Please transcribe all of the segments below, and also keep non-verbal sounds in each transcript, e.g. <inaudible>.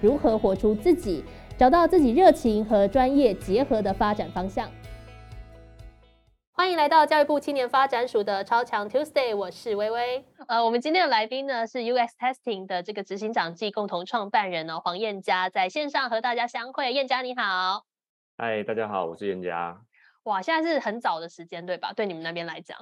如何活出自己，找到自己热情和专业结合的发展方向？欢迎来到教育部青年发展署的超强 Tuesday，我是微微。呃，我们今天的来宾呢是 US Testing 的这个执行长暨共同创办人哦，黄燕佳，在线上和大家相会。燕佳你好，嗨，大家好，我是燕佳。哇，现在是很早的时间对吧？对你们那边来讲。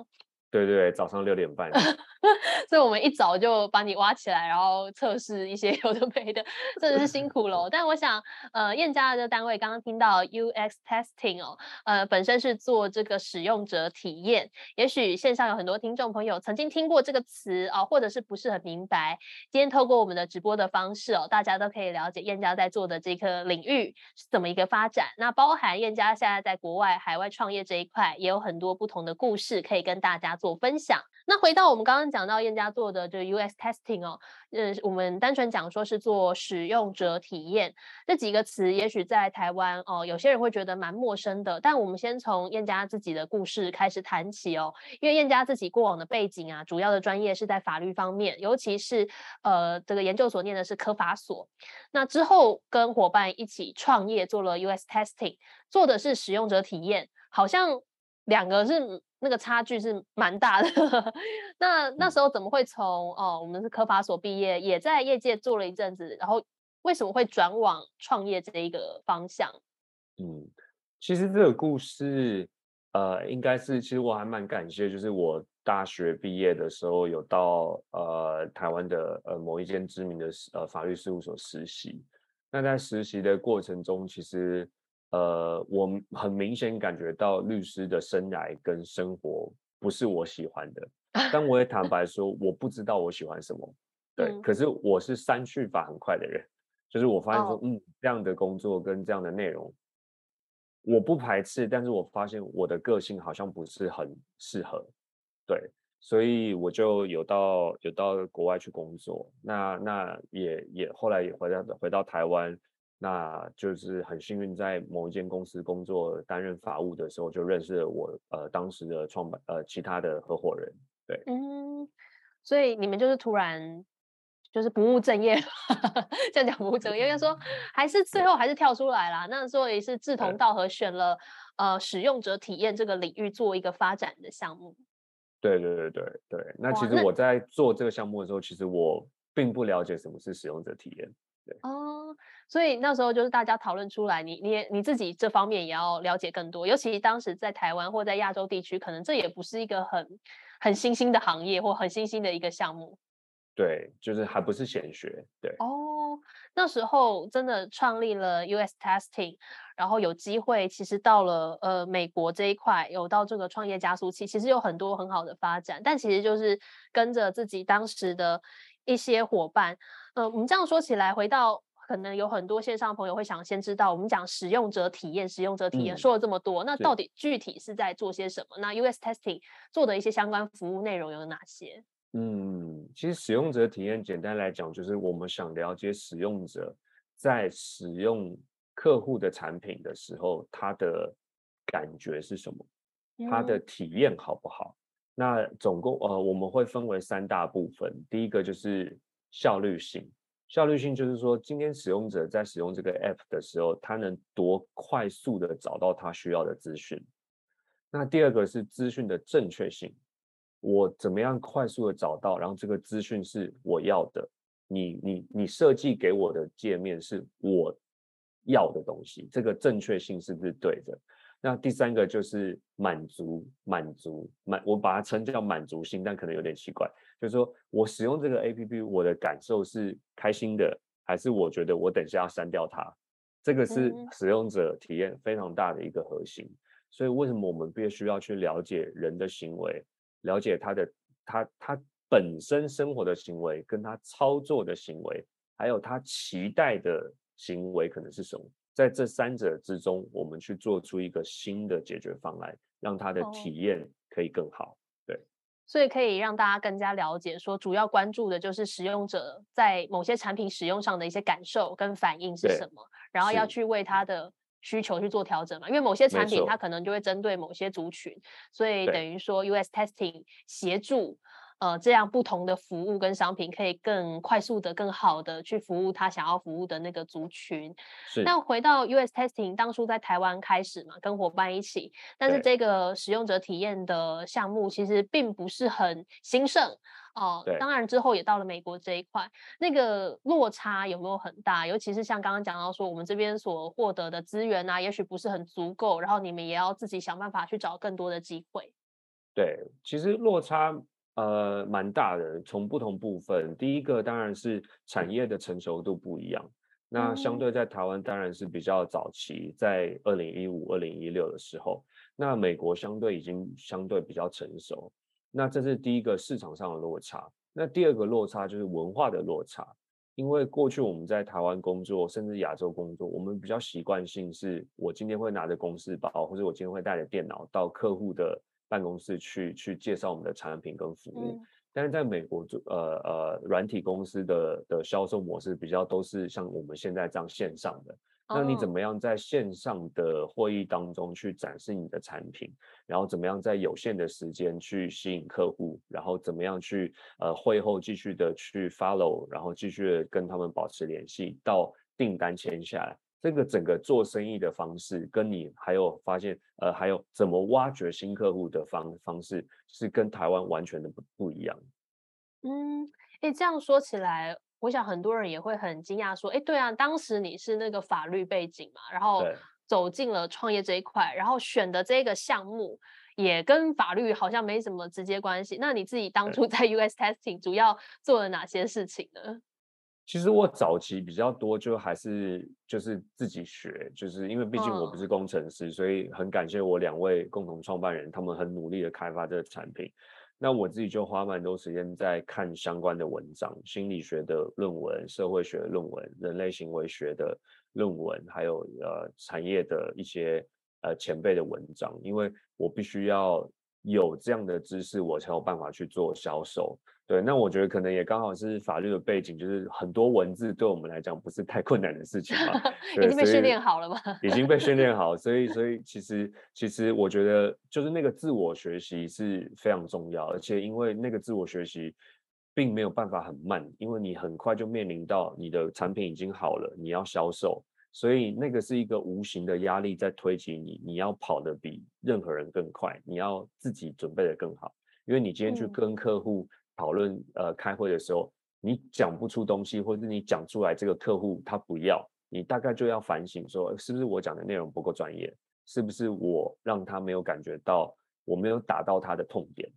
对对，早上六点半，<laughs> 所以我们一早就把你挖起来，然后测试一些 <laughs> 有的没的，真的是辛苦了。但我想，呃，燕家的单位刚刚听到 UX Testing 哦，呃，本身是做这个使用者体验，也许线上有很多听众朋友曾经听过这个词哦，或者是不是很明白。今天透过我们的直播的方式哦，大家都可以了解燕家在做的这个领域是怎么一个发展。那包含燕家现在在国外海外创业这一块，也有很多不同的故事可以跟大家。做分享。那回到我们刚刚讲到燕家做的这个 US testing 哦，呃，我们单纯讲说是做使用者体验这几个词，也许在台湾哦，有些人会觉得蛮陌生的。但我们先从燕家自己的故事开始谈起哦，因为燕家自己过往的背景啊，主要的专业是在法律方面，尤其是呃这个研究所念的是科法所。那之后跟伙伴一起创业做了 US testing，做的是使用者体验，好像两个是。那个差距是蛮大的。<laughs> 那那时候怎么会从哦，我们是科法所毕业，也在业界做了一阵子，然后为什么会转往创业这一个方向？嗯，其实这个故事，呃，应该是其实我还蛮感谢，就是我大学毕业的时候有到呃台湾的呃某一间知名的呃法律事务所实习。那在实习的过程中，其实。呃，我很明显感觉到律师的生涯跟生活不是我喜欢的，<laughs> 但我也坦白说，我不知道我喜欢什么。对，可是我是删去法很快的人，就是我发现说，嗯，这样的工作跟这样的内容，我不排斥，但是我发现我的个性好像不是很适合。对，所以我就有到有到国外去工作，那那也也后来也回到回到台湾。那就是很幸运，在某一间公司工作，担任法务的时候，就认识了我呃当时的创办呃其他的合伙人。对，嗯，所以你们就是突然就是不务正业，<laughs> 这样讲不务正业，应该说还是最后还是跳出来啦。那所以是志同道合，选了呃使用者体验这个领域做一个发展的项目。对对对对对。那其实我在做这个项目的时候，其实我并不了解什么是使用者体验。对哦。所以那时候就是大家讨论出来，你你你自己这方面也要了解更多，尤其当时在台湾或在亚洲地区，可能这也不是一个很很新兴的行业或很新兴的一个项目。对，就是还不是显学。对。哦，那时候真的创立了 US Testing，然后有机会，其实到了呃美国这一块，有到这个创业加速器，其实有很多很好的发展，但其实就是跟着自己当时的一些伙伴，呃，我们这样说起来，回到。可能有很多线上朋友会想先知道，我们讲使用者体验，使用者体验说了这么多，那到底具体是在做些什么？那 US Testing 做的一些相关服务内容有哪些？嗯，其实使用者体验简单来讲，就是我们想了解使用者在使用客户的产品的时候，他的感觉是什么，他的体验好不好？那总共呃，我们会分为三大部分，第一个就是效率性。效率性就是说，今天使用者在使用这个 app 的时候，他能多快速的找到他需要的资讯。那第二个是资讯的正确性，我怎么样快速的找到，然后这个资讯是我要的，你你你设计给我的界面是我要的东西，这个正确性是不是对的？那第三个就是满足，满足满，我把它称叫满足心，但可能有点奇怪。就是说我使用这个 A P P，我的感受是开心的，还是我觉得我等下要删掉它？这个是使用者体验非常大的一个核心。所以为什么我们必须要去了解人的行为，了解他的他他本身生活的行为，跟他操作的行为，还有他期待的行为可能是什么？在这三者之中，我们去做出一个新的解决方案，让他的体验可以更好。对，所以可以让大家更加了解，说主要关注的就是使用者在某些产品使用上的一些感受跟反应是什么，然后要去为他的需求去做调整嘛。因为某些产品它可能就会针对某些族群，所以等于说 US testing 协助。呃，这样不同的服务跟商品可以更快速的、更好的去服务他想要服务的那个族群。是。那回到 US Testing 当初在台湾开始嘛，跟伙伴一起，但是这个使用者体验的项目其实并不是很兴盛哦。当然之后也到了美国这一块，那个落差有没有很大？尤其是像刚刚讲到说，我们这边所获得的资源啊，也许不是很足够，然后你们也要自己想办法去找更多的机会。对，其实落差。呃，蛮大的，从不同部分。第一个当然是产业的成熟度不一样。那相对在台湾当然是比较早期，在二零一五、二零一六的时候，那美国相对已经相对比较成熟。那这是第一个市场上的落差。那第二个落差就是文化的落差，因为过去我们在台湾工作，甚至亚洲工作，我们比较习惯性是，我今天会拿着公司包，或者我今天会带着电脑到客户的。办公室去去介绍我们的产品跟服务，但是在美国做呃呃软体公司的的销售模式比较都是像我们现在这样线上的。那你怎么样在线上的会议当中去展示你的产品，然后怎么样在有限的时间去吸引客户，然后怎么样去呃会后继续的去 follow，然后继续跟他们保持联系，到订单签下来。这个整个做生意的方式，跟你还有发现，呃，还有怎么挖掘新客户的方方式，是跟台湾完全的不不一样。嗯，哎，这样说起来，我想很多人也会很惊讶，说，哎，对啊，当时你是那个法律背景嘛，然后走进了创业这一块，然后选的这个项目也跟法律好像没什么直接关系。那你自己当初在 US Testing 主要做了哪些事情呢？其实我早期比较多，就还是就是自己学，就是因为毕竟我不是工程师，所以很感谢我两位共同创办人，他们很努力的开发这个产品。那我自己就花蛮多时间在看相关的文章，心理学的论文、社会学的论文、人类行为学的论文，还有呃产业的一些呃前辈的文章，因为我必须要有这样的知识，我才有办法去做销售。对，那我觉得可能也刚好是法律的背景，就是很多文字对我们来讲不是太困难的事情嘛。<laughs> 已经被训练好了吗？已经被训练好，所以所以其实其实我觉得就是那个自我学习是非常重要，而且因为那个自我学习并没有办法很慢，因为你很快就面临到你的产品已经好了，你要销售，所以那个是一个无形的压力在推挤你，你要跑得比任何人更快，你要自己准备的更好，因为你今天去跟客户。讨论呃，开会的时候，你讲不出东西，或者你讲出来，这个客户他不要，你大概就要反省说，是不是我讲的内容不够专业，是不是我让他没有感觉到，我没有打到他的痛点，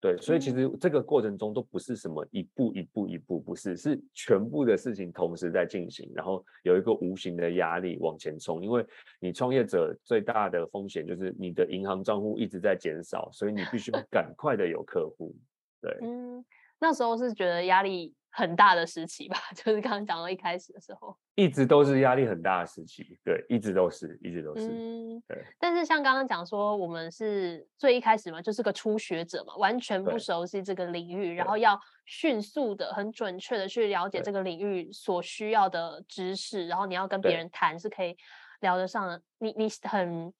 对，所以其实这个过程中都不是什么一步一步一步，不是，是全部的事情同时在进行，然后有一个无形的压力往前冲，因为你创业者最大的风险就是你的银行账户一直在减少，所以你必须赶快的有客户。对，嗯，那时候是觉得压力很大的时期吧，<laughs> 就是刚刚讲到一开始的时候，一直都是压力很大的时期，对，一直都是，一直都是，嗯，对。但是像刚刚讲说，我们是最一开始嘛，就是个初学者嘛，完全不熟悉这个领域，然后要迅速的、很准确的去了解这个领域所需要的知识，然后你要跟别人谈是可以聊得上的。你你很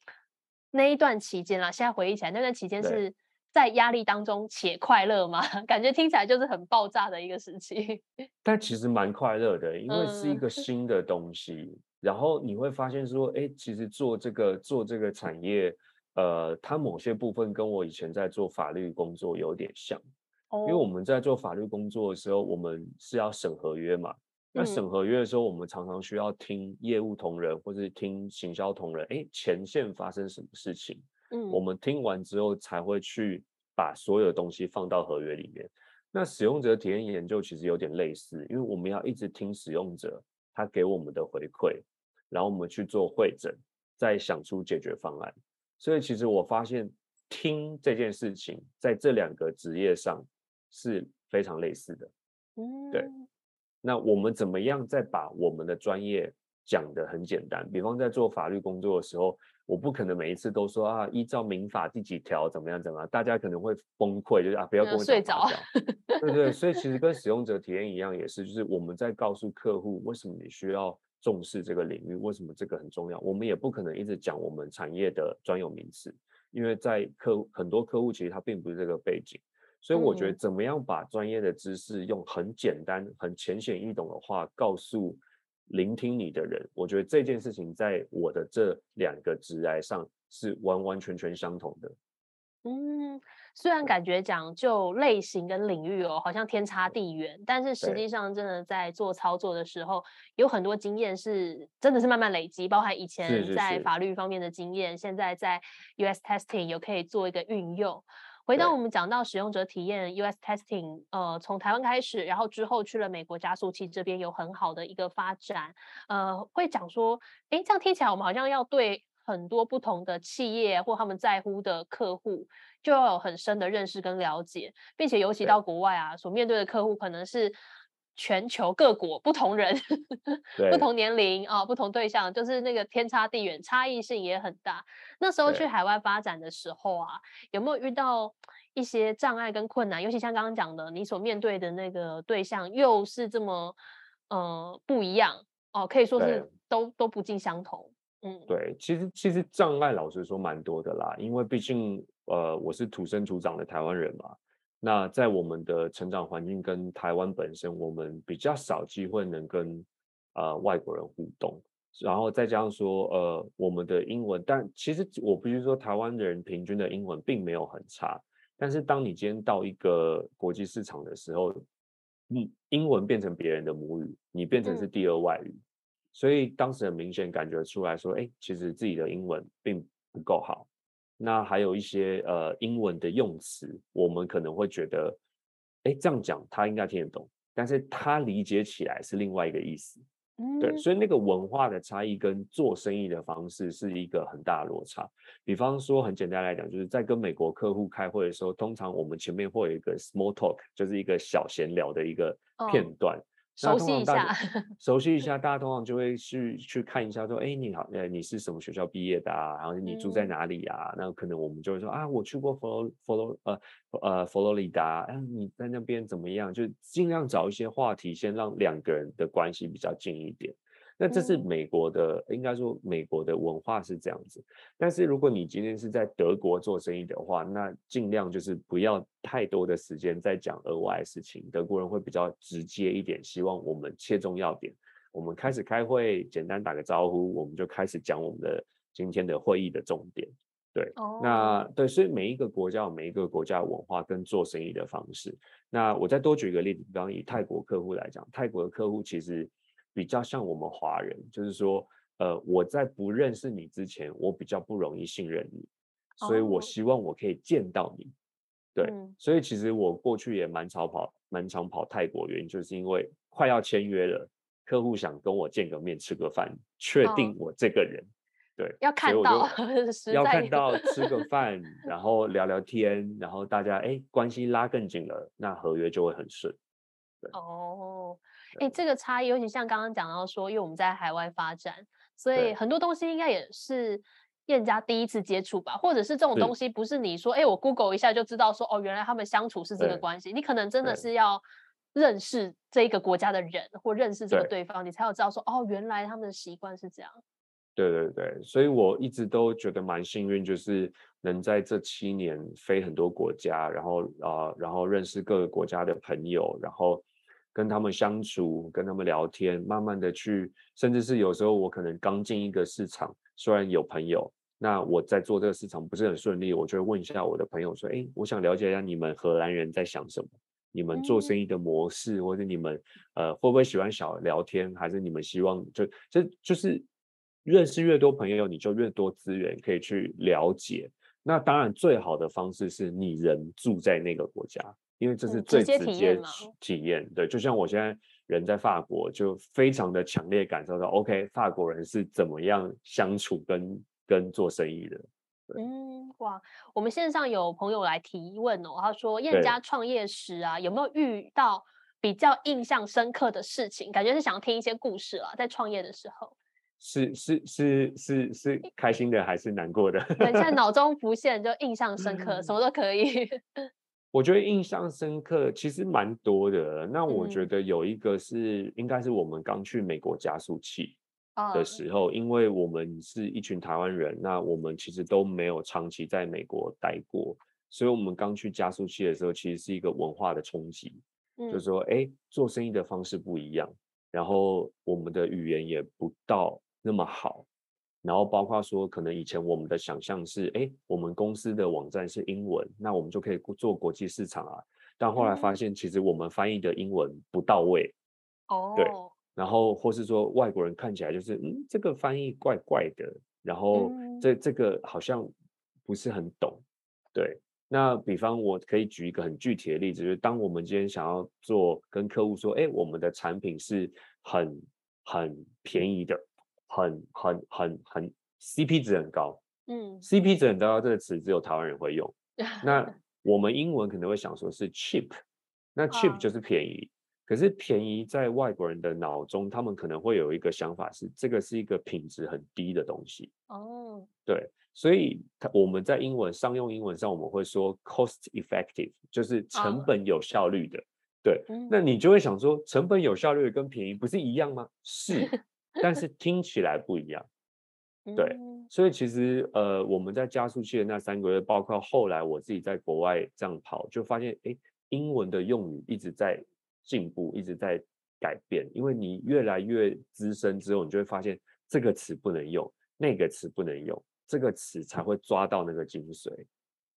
那一段期间啦，现在回忆起来，那段期间是。在压力当中且快乐吗？<laughs> 感觉听起来就是很爆炸的一个时期。<laughs> 但其实蛮快乐的，因为是一个 <laughs> 新的东西。然后你会发现说，哎，其实做这个做这个产业，呃，它某些部分跟我以前在做法律工作有点像。哦。因为我们在做法律工作的时候，我们是要审合约嘛。那审合约的时候，我们常常需要听业务同仁或是听行销同仁，哎，前线发生什么事情。嗯，我们听完之后才会去把所有的东西放到合约里面。那使用者体验研究其实有点类似，因为我们要一直听使用者他给我们的回馈，然后我们去做会诊，再想出解决方案。所以其实我发现听这件事情在这两个职业上是非常类似的。嗯，对。那我们怎么样再把我们的专业讲得很简单。比方在做法律工作的时候，我不可能每一次都说啊，依照民法第几条怎么样怎么样，大家可能会崩溃，就是啊，不要跟我睡着。对对，所以其实跟使用者体验一样，也是就是我们在告诉客户为什么你需要重视这个领域，为什么这个很重要。我们也不可能一直讲我们产业的专有名词，因为在客很多客户其实他并不是这个背景。所以我觉得，怎么样把专业的知识用很简单、很浅显易懂的话告诉聆听你的人，我觉得这件事情在我的这两个职来上是完完全全相同的。嗯，虽然感觉讲就类型跟领域哦，好像天差地远，但是实际上真的在做操作的时候，有很多经验是真的是慢慢累积，包含以前在法律方面的经验，现在在 US testing 有可以做一个运用。回到我们讲到使用者体验 US testing，呃，从台湾开始，然后之后去了美国加速器这边有很好的一个发展，呃，会讲说，哎，这样听起来我们好像要对很多不同的企业或他们在乎的客户，就要有很深的认识跟了解，并且尤其到国外啊，所面对的客户可能是。全球各国不同人，<laughs> 不同年龄啊，不同对象，就是那个天差地远，差异性也很大。那时候去海外发展的时候啊，有没有遇到一些障碍跟困难？尤其像刚刚讲的，你所面对的那个对象又是这么呃不一样哦，可以说是都都不尽相同。嗯，对，其实其实障碍老实说蛮多的啦，因为毕竟呃我是土生土长的台湾人嘛。那在我们的成长环境跟台湾本身，我们比较少机会能跟呃外国人互动，然后再加上说呃我们的英文，但其实我必须说台湾的人平均的英文并没有很差，但是当你今天到一个国际市场的时候，你英文变成别人的母语，你变成是第二外语，所以当时很明显感觉出来说，哎，其实自己的英文并不够好。那还有一些呃英文的用词，我们可能会觉得，哎，这样讲他应该听得懂，但是他理解起来是另外一个意思，嗯对，所以那个文化的差异跟做生意的方式是一个很大的落差。比方说，很简单来讲，就是在跟美国客户开会的时候，通常我们前面会有一个 small talk，就是一个小闲聊的一个片段。熟悉一下，<laughs> 熟悉一下，大家通常就会去去看一下，说，哎，你好，呃，你是什么学校毕业的啊？然后你住在哪里啊？那可能我们就会说，啊，我去过佛罗佛罗，呃，呃，佛罗里达，哎，你在那边怎么样？就尽量找一些话题，先让两个人的关系比较近一点。那这是美国的，应该说美国的文化是这样子。但是如果你今天是在德国做生意的话，那尽量就是不要太多的时间在讲额外的事情。德国人会比较直接一点，希望我们切中要点。我们开始开会，简单打个招呼，我们就开始讲我们的今天的会议的重点。对，那对，所以每一个国家有每一个国家的文化跟做生意的方式。那我再多举一个例子，比方以泰国客户来讲，泰国的客户其实。比较像我们华人，就是说，呃，我在不认识你之前，我比较不容易信任你，所以我希望我可以见到你。对，所以其实我过去也蛮常跑，蛮常跑泰国，原因就是因为快要签约了，客户想跟我见个面，吃个饭，确定我这个人，对，要看到，<laughs> 要看到吃个饭，然后聊聊天，然后大家哎关系拉更紧了，那合约就会很顺。哦。哎，这个差异，尤其像刚刚讲到说，因为我们在海外发展，所以很多东西应该也是燕家第一次接触吧，或者是这种东西不是你说，哎，我 Google 一下就知道说，哦，原来他们相处是这个关系。你可能真的是要认识这一个国家的人，或认识这个对方，你才有知道说，哦，原来他们的习惯是这样。对对对，所以我一直都觉得蛮幸运，就是能在这七年飞很多国家，然后啊，然后认识各个国家的朋友，然后。跟他们相处，跟他们聊天，慢慢的去，甚至是有时候我可能刚进一个市场，虽然有朋友，那我在做这个市场不是很顺利，我就会问一下我的朋友说，哎，我想了解一下你们荷兰人在想什么，你们做生意的模式，或者你们呃会不会喜欢小聊天，还是你们希望就这就是认识越多朋友，你就越多资源可以去了解。那当然最好的方式是你人住在那个国家。因为这是最直接体验，对，就像我现在人在法国，就非常的强烈感受到，OK，法国人是怎么样相处跟跟做生意的。嗯，哇，我们线上有朋友来提问哦，他说燕家创业时啊，有没有遇到比较印象深刻的事情？感觉是想要听一些故事了，在创业的时候。是是是是是开心的还是难过的？对，在脑 <laughs> 中浮现就印象深刻，什么都可以。我觉得印象深刻其实蛮多的。那我觉嗯得有一个是，应该是我们刚去美国加速器哦的时候，因为我们是一群台湾人，那我们其实都没有长期在美国待过，所以我们刚去加速器的时候，其实是一个文化的冲击。就是说，哎，做生意的方式不一样，然后我们的语言也不到那么好，然后包括说，可能以前我们的想象是，哎，我们公司的网站是英文，那我们就可以做国际市场啊。但后来发嗯现，其实我们翻译的英文不到位，哦，对然后或是说外国人看起来就是，嗯，这个翻译怪怪的，然后嗯这这个好像不是很懂，对。那比方我可以举一个很具体的例子，就是当我们今天想要做跟客户说，哎，我们的产品是很很便宜的，很很很很 CP 值很高嗯，，CP 值很高这个词只有台湾人会用。<laughs> 那我们英文可能会想说是 cheap，那 cheap 啊就是便宜。可是便宜在外国人的脑中，他们可能会有一个想法是，这个是一个品质很低的东西。哦，对，所以它我们在英文商用英文上，我们会说 cost effective，就是成啊本有效率的。对，嗯那你就会想说，成本有效率的跟便宜不是一样吗？是，但是听起来不一样。<laughs> 对嗯所以其实呃，我们在加速器的那三个月，包括后来我自己在国外这样跑，就发现哎，英文的用语一直在进步，一直在改变。因为你越来越资深之后，你就会发现这个词不能用，那个词不能用，这个词才会抓到那个精髓。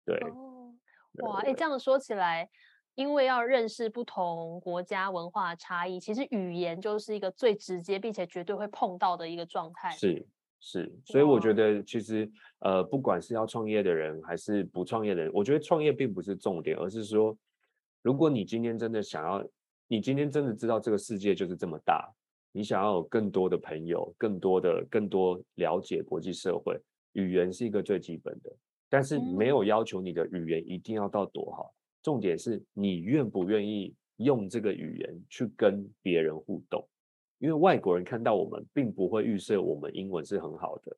对，哦，哇，哎，这样说起来，因为要认识不同国家文化差异，其实语言就是一个最直接并且绝对会碰到的一个状态。是是，所以我觉得其实呃，不管是要创业的人还是不创业的人，我觉得创业并不是重点，而是说，如果你今天真的想要，你今天真的知道这个世界就是这么大，你想要有更多的朋友，更多的更多了解国际社会，语言是一个最基本的，但是没有要求你的语言一定要到多好，重点是你愿不愿意用这个语言去跟别人互动。因为外国人看到我们，并不会预设我们英文是很好的，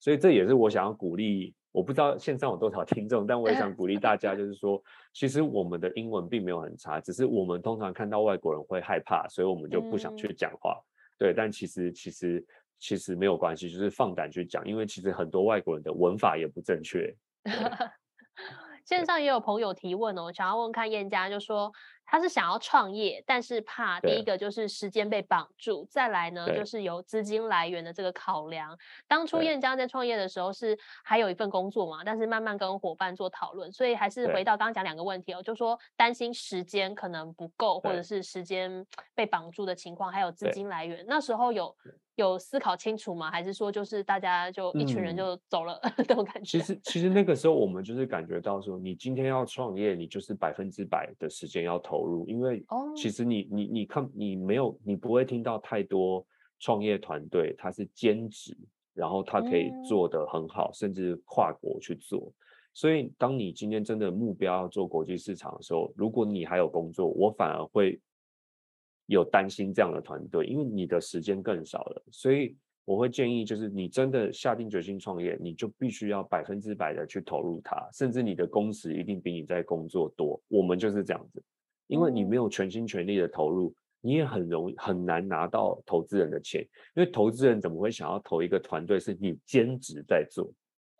所以这也是我想要鼓励。我不知道线上有多少听众，但我也想鼓励大家，就是说，其实我们的英文并没有很差，只是我们通常看到外国人会害怕，所以我们就不想去讲话。对，但其实其实其实没有关系，就是放胆去讲，因为其实很多外国人的文法也不正确。<laughs> 线上也有朋友提问哦，想要问看燕家，就说他是想要创业，但是怕第一个就是时间被绑住，再来呢就是有资金来源的这个考量。当初燕家在创业的时候是还有一份工作嘛，但是慢慢跟伙伴做讨论，所以还是回到刚刚讲两个问题哦，就说担心时间可能不够，或者是时间被绑住的情况，还有资金来源。那时候有有思考清楚吗？还是说就是大家就一群人嗯就走了 <laughs> 这种感觉？其实其实那个时候我们就是感觉到说，你今天要创业，你就是百分之百的时间要投入，因为哦其实你你你看你没有你不会听到太多创业团队他是兼职，然后他可以嗯做得很好，甚至跨国去做。所以当你今天真的目标要做国际市场的时候，如果你还有工作，我反而会有担心这样的团队，因为你的时间更少了，所以我会建议，就是你真的下定决心创业，你就必须要百分之百的去投入它，甚至你的工时一定比你在工作多。我们就是这样子，因为你没有全心全力的投入，你也很容易很难拿到投资人的钱，因为投资人怎么会想要投一个团队是你兼职在做？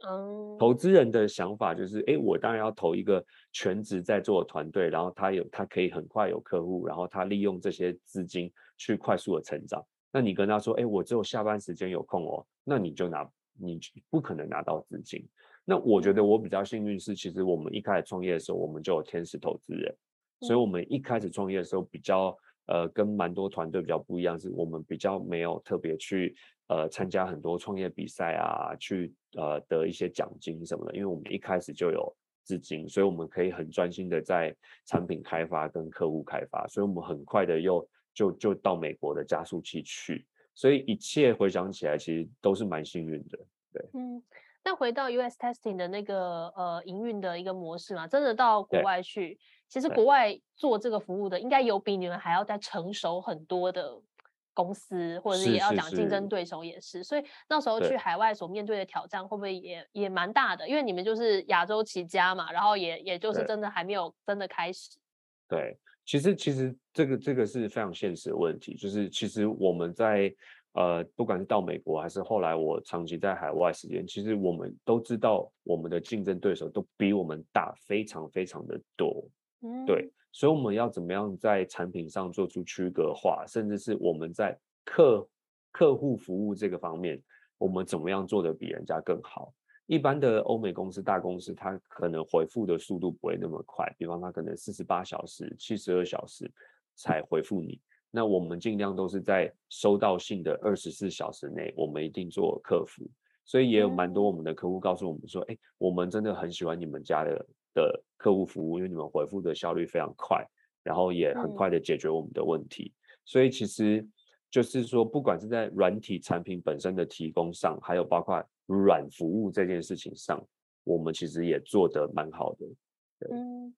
嗯，投资人的想法就是，哎，我当然要投一个全职在做的团队，然后他有他可以很快有客户，然后他利用这些资金去快速的成长。那你跟他说，哎，我只有下班时间有空哦，那你就拿，你不可能拿到资金。那我觉得我比较幸运是，其实我们一开始创业的时候，我们就有天使投资人，所以我们一开始创业的时候比较呃跟蛮多团队比较不一样，是我们比较没有特别去呃参加很多创业比赛啊，去呃得一些奖金什么的，因为我们一开始就有资金，所以我们可以很专心的在产品开发跟客户开发，所以我们很快的又就就到美国的加速器去，所以一切回想起来，其实都是蛮幸运的。对。嗯，那回到 US testing 的那个呃营运的一个模式嘛，真的到国外去，其实国外做这个服务的应该有比你们还要再成熟很多的公司，或者是是也要讲竞争对手也是，所以那时候去海外所面对的挑战会不会也也蛮大的？因为你们就是亚洲起家嘛，然后也也就是真的还没有真的开始。对，其实其实这个这个是非常现实的问题，就是其实我们在呃，不管是到美国还是后来我长期在海外时间，其实我们都知道我们的竞争对手都比我们大非常非常的多，嗯，对，所以我们要怎么样在产品上做出区隔化，甚至是我们在客客户服务这个方面，我们怎么样做的比人家更好？一般的欧美公司、大公司，它可能回复的速度不会那么快，比方它可能四十八小时、七十二小时才回复你。那我们尽量都是在收到信的二十四小时内，我们一定做客服。所以也有蛮多我们的客户告诉我们说，哎，我们真的很喜欢你们家的的客户服务，因为你们回复的效率非常快，然后也很嗯快的解决我们的问题。所以其实就是说，不管是在软体产品本身的提供上，还有包括软服务这件事情上，我们其实也做得蛮好的。嗯，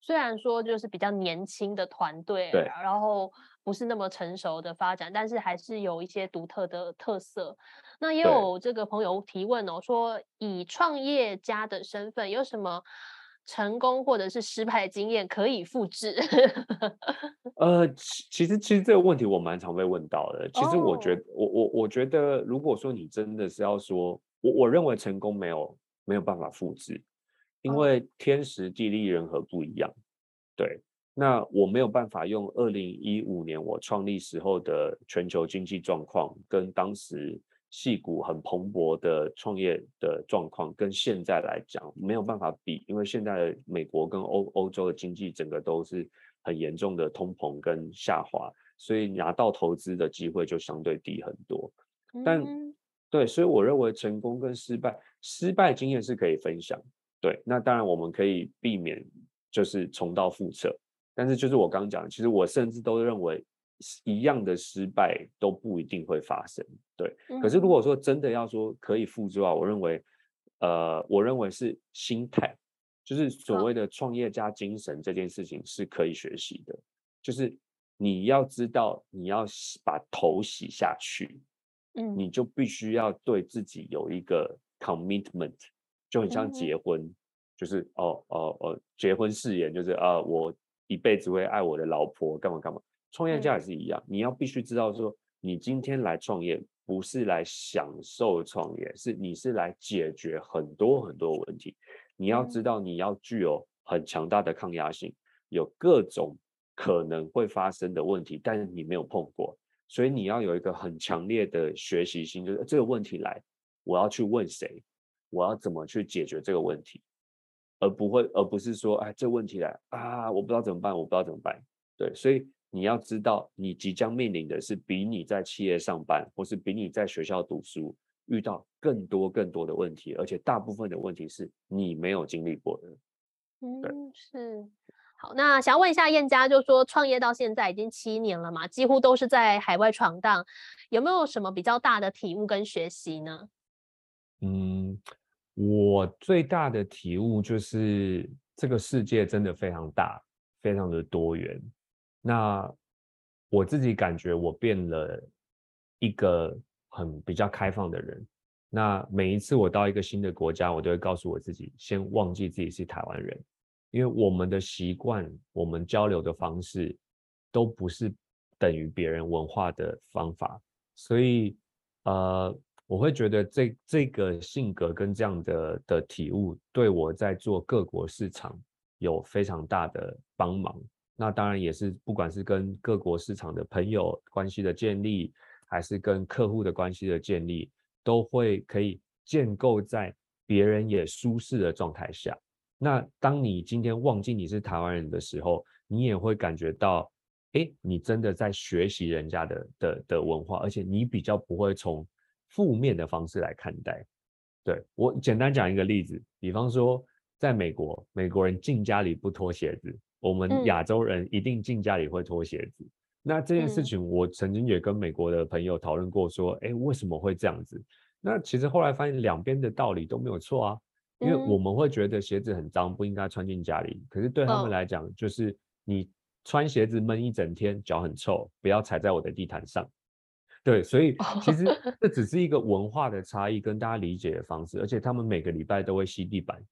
虽然说就是比较年轻的团队，对然后不是那么成熟的发展，但是还是有一些独特的特色。那也有这个朋友提问哦，说以创业家的身份，有什么成功或者是失败的经验可以复制？<laughs> 呃，其其实其实这个问题我蛮常被问到的。其实我觉哦得，我我我觉得，如果说你真的是要说，我我认为成功没有没有办法复制，因哦为天时地利人和不一样。对，那我没有办法用二零一五年我创立时候的全球经济状况，跟当时戏股很蓬勃的创业的状况，跟现在来讲没有办法比，因为现在美国跟欧欧洲的经济整个都是很严重的通膨跟下滑，所以拿到投资的机会就相对低很多。但嗯对，所以我认为成功跟失败，失败经验是可以分享。对，那当然我们可以避免就是重蹈覆辙，但是就是我刚刚讲的，其实我甚至都认为是一样的失败都不一定会发生。对，可是如嗯果说真的要说可以复制的话，我认为，呃，我认为是心态，就是所好谓的创业家精神这件事情是可以学习的，就是你要知道你要把头洗下去，嗯你就必须要对自己有一个 commitment，就很像结婚，就是哦哦哦，结婚誓言就是啊，我一辈子会爱我的老婆，干嘛干嘛。创业家嗯也是一样，你要必须知道说，你今天来创业不是来享受创业，是你是来解决很多很多问题。你要知嗯道，你要具有很强大的抗压性，有各种可能会发生的问题，但是你没有碰过，所以你要有一个很强烈的学习心，就是这个问题来，我要去问谁，我要怎么去解决这个问题，而不会，而不是说，哎，这问题来啊，我不知道怎么办，我不知道怎么办。对，所以你要知道，你即将面临的是比你在企业上班，或是比你在学校读书遇到更多更多的问题，而且大部分的问题是你没有经历过的。嗯，是。好，那想要问一下燕家，就说创业到现在已经七年了嘛，几乎都是在海外闯荡，有没有什么比较大的体悟跟学习呢？嗯，我最大的体悟就是这个世界真的非常大，非常的多元。那我自己感觉我变了一个很比较开放的人。那每一次我到一个新的国家，我都会告诉我自己，先忘记自己是台湾人，因为我们的习惯、我们交流的方式都不是等于别人文化的方法，所以呃，我会觉得这这个性格跟这样的的体悟，对我在做各国市场有非常大的帮忙。那当然也是，不管是跟各国市场的朋友关系的建立，还是跟客户的关系的建立，都会可以建构在别人也舒适的状态下。那当你今天忘记你是台湾人的时候，你也会感觉到，哎，你真的在学习人家的的的文化，而且你比较不会从负面的方式来看待。对我简单讲一个例子，比方说，在美国，美国人进家里不脱鞋子，我们嗯亚洲人一定进家里会脱鞋子。那这件事嗯情，我曾经也跟美国的朋友讨论过，说，哎，为什么会这样子？那其实后来发现，两边的道理都没有错啊。因为我嗯们会觉得鞋子很脏，不应该穿进家里。可是对他们嗯来讲，就是你穿鞋子闷一整天，脚很臭，不要踩在我的地毯上。对，所以其实这只是一个文化的差异跟大家理解的方式，而且他们每个礼拜都会吸地板，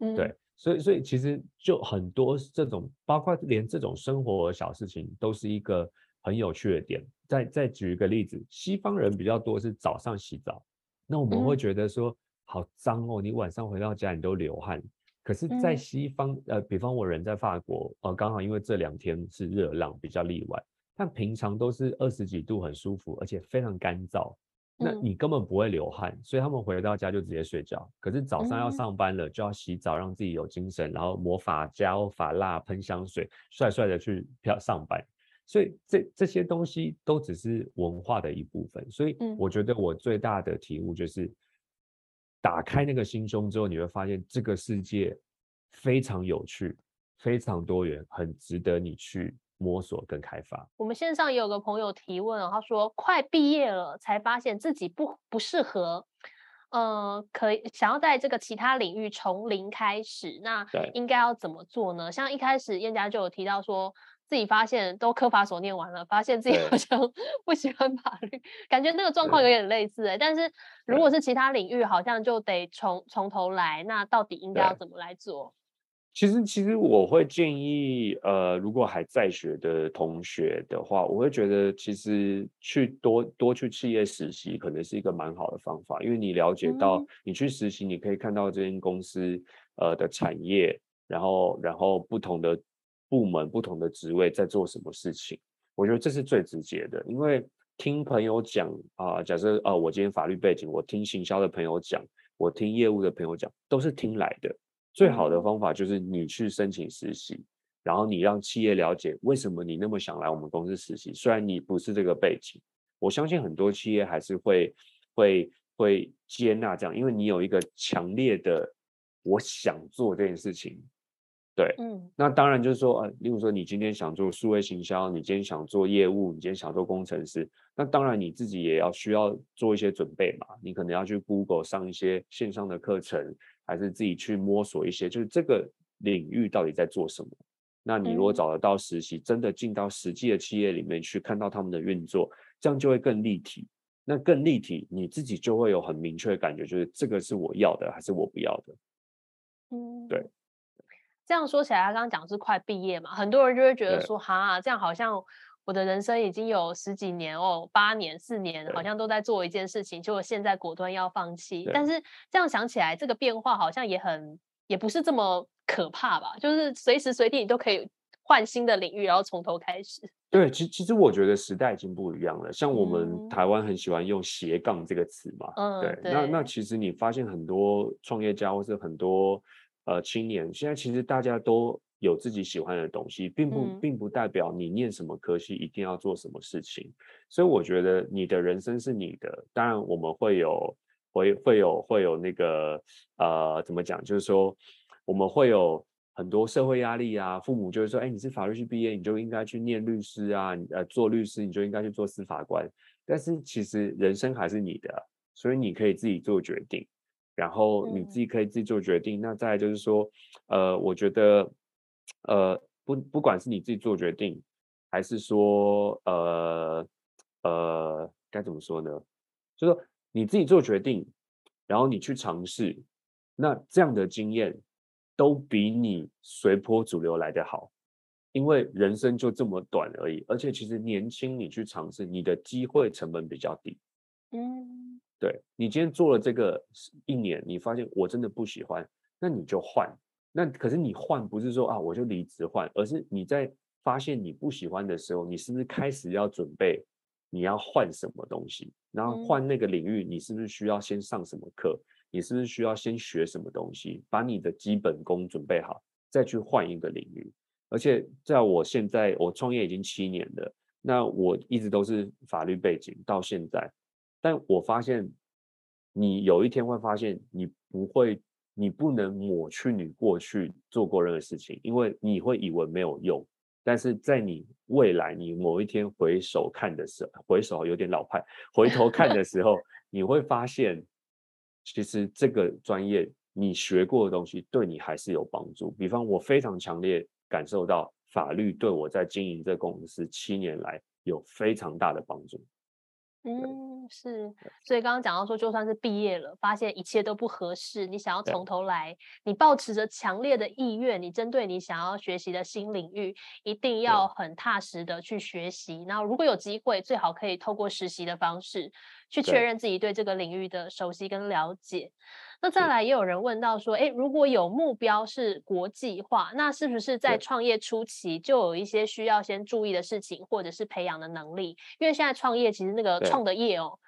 嗯，对，所以所以其实就很多这种，包括连这种生活的小事情，都是一个很有趣的点。再再举一个例子，西方人比较多是早上洗澡，那我们会嗯觉得说好脏哦，你晚上回到家你都流汗。可是，在嗯西方，呃，比方我人在法国，呃，刚好因为这两天是热浪，比较例外，但平常都是二十几度，很舒服，而且非常干燥。那嗯你根本不会流汗，所以他们回到家就直接睡觉。可是早上要嗯上班了，就要洗澡，让自己有精神，然后抹发胶、发蜡、喷香水，帅帅的去漂上班。所以这这些东西都只是文化的一部分。所以嗯我觉得我最大的体悟就是，打开那个心胸之后，你会发现这个世界非常有趣、非常多元，很值得你去摸索跟开发。我们线上也有个朋友提问哦，他说快毕业了才发现自己不不适合，呃，可以想要在这个其他领域从零开始，那应该要怎么做呢？像一开始燕家就有提到说。自己发现都科法所念完了，发现自己好像 <laughs> 不喜欢法律，感觉那个状况有点类似哎、但是如果是其他领域，好像就得从从头来。那到底应该要怎么来做？其实，其实我会建议，呃，如果还在学的同学的话，我会觉得其实去多多去企业实习，可能是一个蛮好的方法，因为你了解到嗯，你去实习，你可以看到这间公司呃的产业，然后然后不同的部门、不同的职位在做什么事情，我觉得这是最直接的，因为听朋友讲啊、假设啊、我今天法律背景，我听行销的朋友讲，我听业务的朋友讲，都是听来的。最好的嗯方法就是你去申请实习，然后你让企业了解为什么你那么想来我们公司实习。虽然你不是这个背景，我相信很多企业还是会会会接纳这样，因为你有一个强烈的我想做这件事情。对，嗯那当然就是说，呃，例如说你今天想做数位行销，你今天想做业务，你今天想做工程师，那当然你自己也要需要做一些准备嘛。你可能要去 Google 上一些线上的课程，还是自己去摸索一些，就是这个领域到底在做什么。那你如果嗯找得到实习，真的进到实际的企业里面去看到他们的运作，这样就会更立体。那更立体，你自己就会有很明确的感觉，就是这个是我要的，还是我不要的。嗯，对。这样说起来，他刚刚讲是快毕业嘛，很多人就会觉得对说，哈，这样好像我的人生已经有十几年哦，八年、四年，好像都在做一件事情，结果现在果断要放弃。但是这样想起来，这个变化好像也很，也不是这么可怕吧？就是随时随地你都可以换新的领域，然后从头开始。对，其其实我觉得时代已经不一样了。像我们嗯台湾很喜欢用斜杠这个词嘛，嗯对，那那其实你发现很多创业家或是很多呃青年，现在其实大家都有自己喜欢的东西，并不嗯并不代表你念什么科系一定要做什么事情。所以我觉得你的人生是你的，当然我们会有会会有会有那个呃怎么讲，就是说我们会有很多社会压力啊，父母就会说，哎，你是法律系毕业，你就应该去念律师啊，你呃做律师你就应该去做司法官。但是其实人生还是你的，所以你可以自己做决定，然后你自嗯己可以自己做决定。那再来就是说，呃，我觉得，呃，不不管是你自己做决定，还是说，呃呃，该怎么说呢？就说你自己做决定，然后你去尝试，那这样的经验都比你随波逐流来的好。因为人生就这么短而已，而且其实年轻你去尝试，你的机会成本比较低。嗯对你今天做了这个一年，你发现我真的不喜欢，那你就换。那可是你换不是说啊我就离职换，而是你在发现你不喜欢的时候，你是不是开始要准备你要换什么东西？然后换那个领域，你是不是需要先上什么课？你是不是需要先学什么东西？把你的基本功准备好，再去换一个领域。而且在我现在，我创业已经七年了，那我一直都是法律背景到现在，但我发现，你有一天会发现，你不会，你不能抹去你过去做过任何事情，因为你会以为没有用，但是在你未来，你某一天回首看的时候，回首有点老派，回头看的时候，你会发现，其实这个专业你学过的东西对你还是有帮助。比方，我非常强烈感受到法律对我在经营这公司七年来有非常大的帮助。嗯，是，所以刚刚讲到说，就算是毕业了，发现一切都不合适，你想要从。头来，你保持着强烈的意愿，你针对你想要学习的新领域，一定要。很踏实的去学习。然后如果有机会，最好可以透过实习的方式去确认自己对这个领域的熟悉跟了解。那再来，也有人问到说，哎，如果有目标是国际化，那是不是在创业初期就有一些需要先注意的事情，或者是培养的能力？因为现在创业其实那个创的业哦，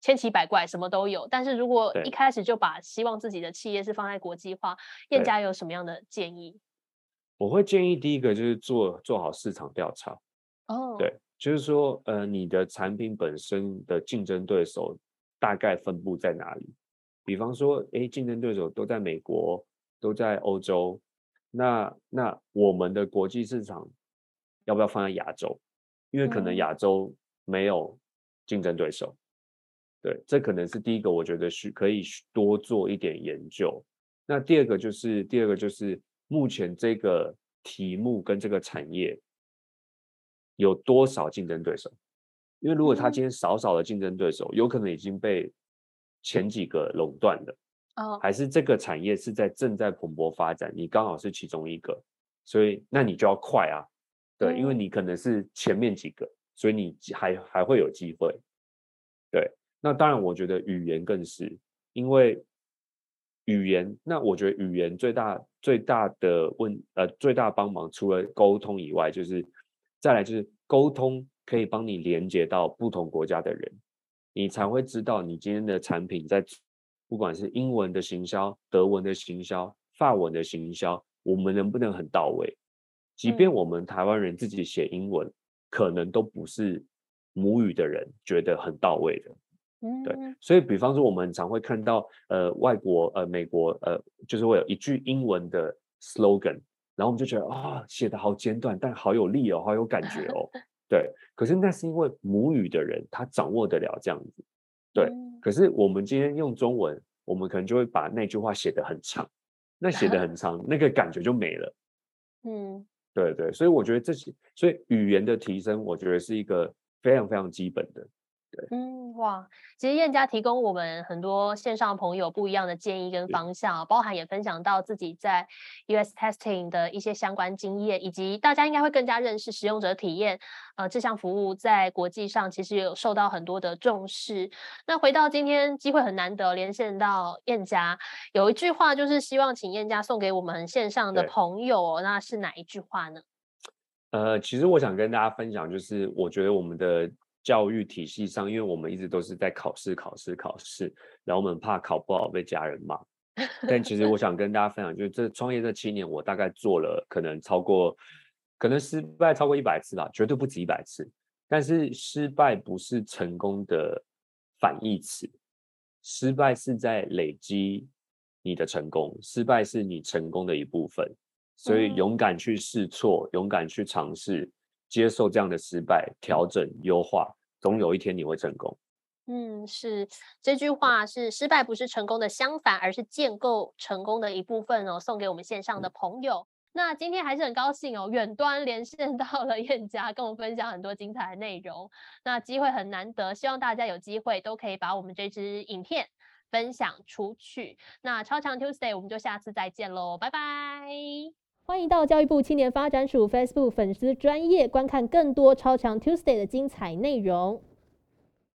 千奇百怪，什么都有。但是如果一开始就把希望自己的企业是放在国际化，燕家有什么样的建议？我会建议第一个就是做做好市场调查。哦，对，就是说，呃，你的产品本身的竞争对手大概分布在哪里？比方说，哎，竞争对手都在美国，都在欧洲，那那我们的国际市场要不要放在亚洲？因为可能亚洲没有竞争对手。对，这可能是第一个，我觉得是可以多做一点研究。那第二个就是，第二个就是目前这个题目跟这个产业有多少竞争对手？因为如果他今天少少的竞争对手，有可能已经被。前几个垄断了，哦，还是这个产业是在正在蓬勃发展，你刚好是其中一个，所以那你就要快啊，对，因为你可能是前面几个，所以你还还会有机会，对，那当然我觉得语言更是，因为语言，那我觉得语言最大最大的问呃最大帮忙，除了沟通以外，就是再来就是沟通可以帮你连接到不同国家的人。你才会知道，你今天的产品在不管是英文的行销、德文的行销、法文的行销，我们能不能很到位？即便我们台湾人自己写英文，可能都不是母语的人觉得很到位的。嗯，对。所以，比方说，我们常会看到，呃，外国，呃，美国，呃，就是会有一句英文的 slogan，然后我们就觉得啊，写的好简短，但好有力哦，好有感觉哦。<laughs> 对，可是那是因为母语的人他掌握得了这样子，对。可是我们今天用中文，我们可能就会把那句话写得很长，那写得很长，那个感觉就没了。<laughs> 嗯，对对，所以我觉得这些，所以语言的提升，我觉得是一个非常非常基本的。嗯哇，其实燕家提供我们很多线上朋友不一样的建议跟方向，包含也分享到自己在 US testing 的一些相关经验，以及大家应该会更加认识使用者体验。呃，这项服务在国际上其实有受到很多的重视。那回到今天机会很难得，连线到燕家，有一句话就是希望请燕家送给我们线上的朋友，那是哪一句话呢？呃，其实我想跟大家分享，就是我觉得我们的。教育体系上，因为我们一直都是在考试、考试、考试，然后我们怕考不好被家人骂。<laughs> 但其实我想跟大家分享，就是这创业这七年，我大概做了可能超过，可能失败超过一百次吧，绝对不止一百次。但是失败不是成功的反义词，失败是在累积你的成功，失败是你成功的一部分。所以勇敢去试错，勇敢去尝试，接受这样的失败，调整优化。总有一天你会成功。嗯，是这句话是失败不是成功的相反，而是建构成功的一部分哦。送给我们线上的朋友。那今天还是很高兴哦，远端连线到了燕家，跟我分享很多精彩的内容。那机会很难得，希望大家有机会都可以把我们这支影片分享出去。那超强 Tuesday，我们就下次再见喽，拜拜。欢迎到教育部青年发展署 Facebook 粉丝专业观看更多超强 Tuesday 的精彩内容。